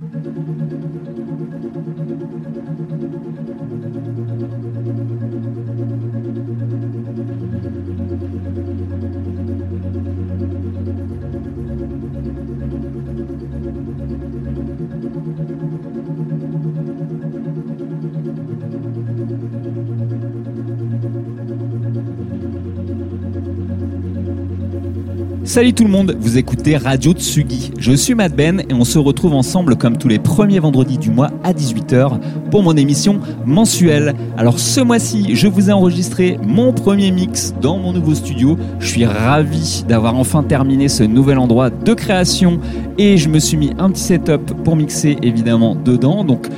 thank you Salut tout le monde, vous écoutez Radio Tsugi. Je suis Matt Ben et on se retrouve ensemble comme tous les premiers vendredis du mois à 18h pour mon émission mensuelle. Alors ce mois-ci, je vous ai enregistré mon premier mix dans mon nouveau studio. Je suis ravi d'avoir enfin terminé ce nouvel endroit de création et je me suis mis un petit setup pour mixer évidemment dedans. Donc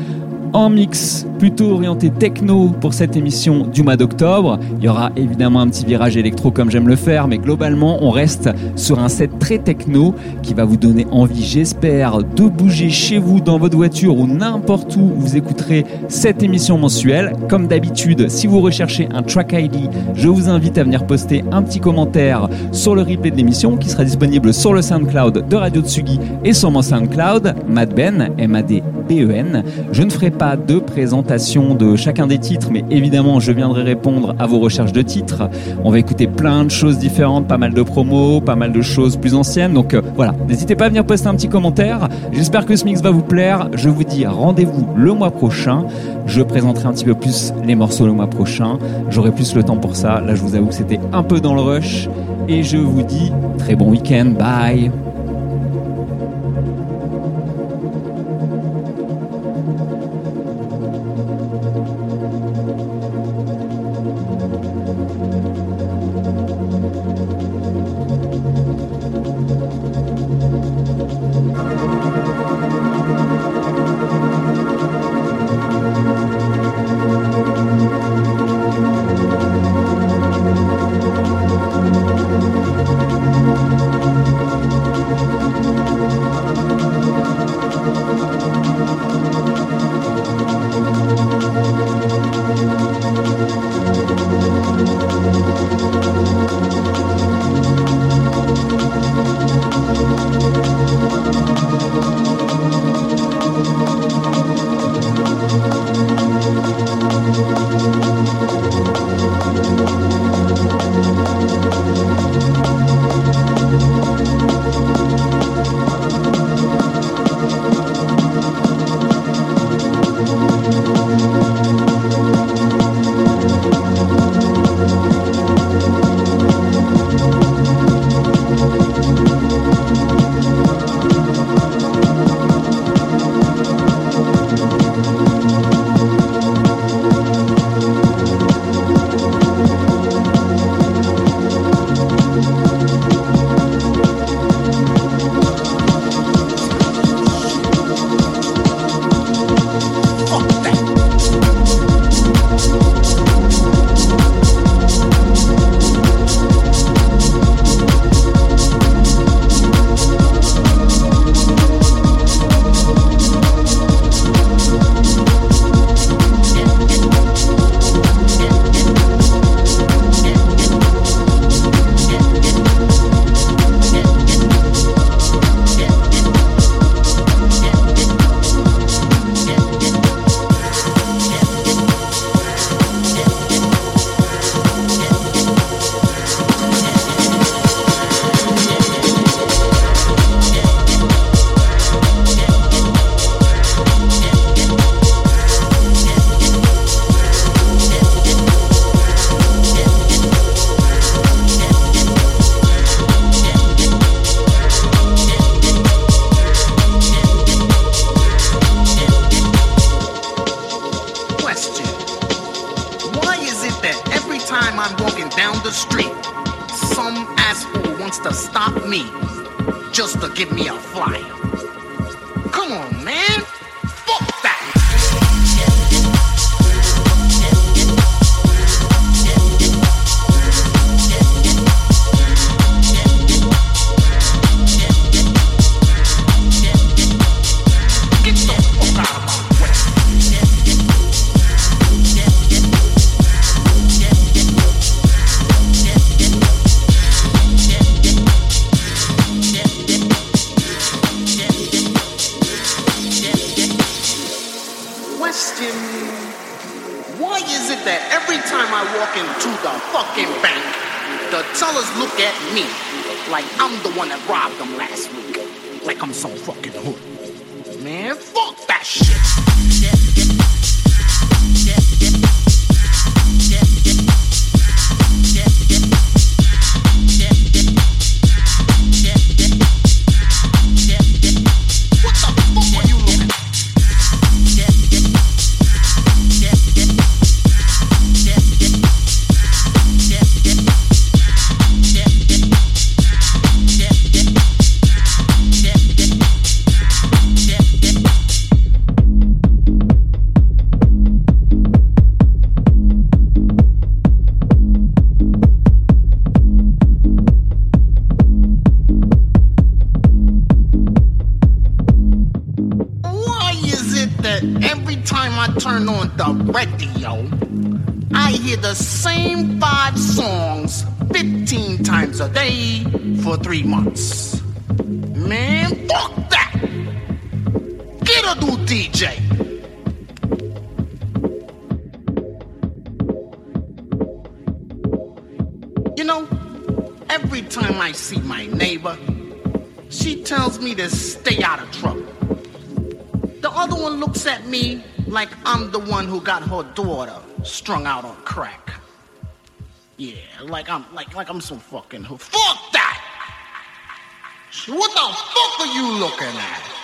en mix plutôt orienté techno pour cette émission du mois d'octobre. Il y aura évidemment un petit virage électro comme j'aime le faire, mais globalement on reste sur un set très techno qui va vous donner envie, j'espère, de bouger chez vous, dans votre voiture ou n'importe où vous écouterez cette émission mensuelle. Comme d'habitude, si vous recherchez un track ID, je vous invite à venir poster un petit commentaire sur le replay de l'émission qui sera disponible sur le SoundCloud de Radio Tsugi et sur mon SoundCloud, Madben, M-A-D-B-E-N. Je ne ferai pas de présentation de chacun des titres, mais évidemment, je viendrai répondre à vos recherches de titres. On va écouter plein de choses différentes, pas mal de promos, pas mal de choses plus anciennes. Donc euh, voilà, n'hésitez pas à venir poster un petit commentaire. J'espère que ce mix va vous plaire. Je vous dis rendez-vous le mois prochain. Je présenterai un petit peu plus les morceaux le mois prochain. J'aurai plus le temps pour ça. Là, je vous avoue que c'était un peu dans le rush. Et je vous dis très bon week-end. Bye. see my neighbor. She tells me to stay out of trouble. The other one looks at me like I'm the one who got her daughter strung out on crack. Yeah, like I'm like like I'm so fucking fuck that. What the fuck are you looking at?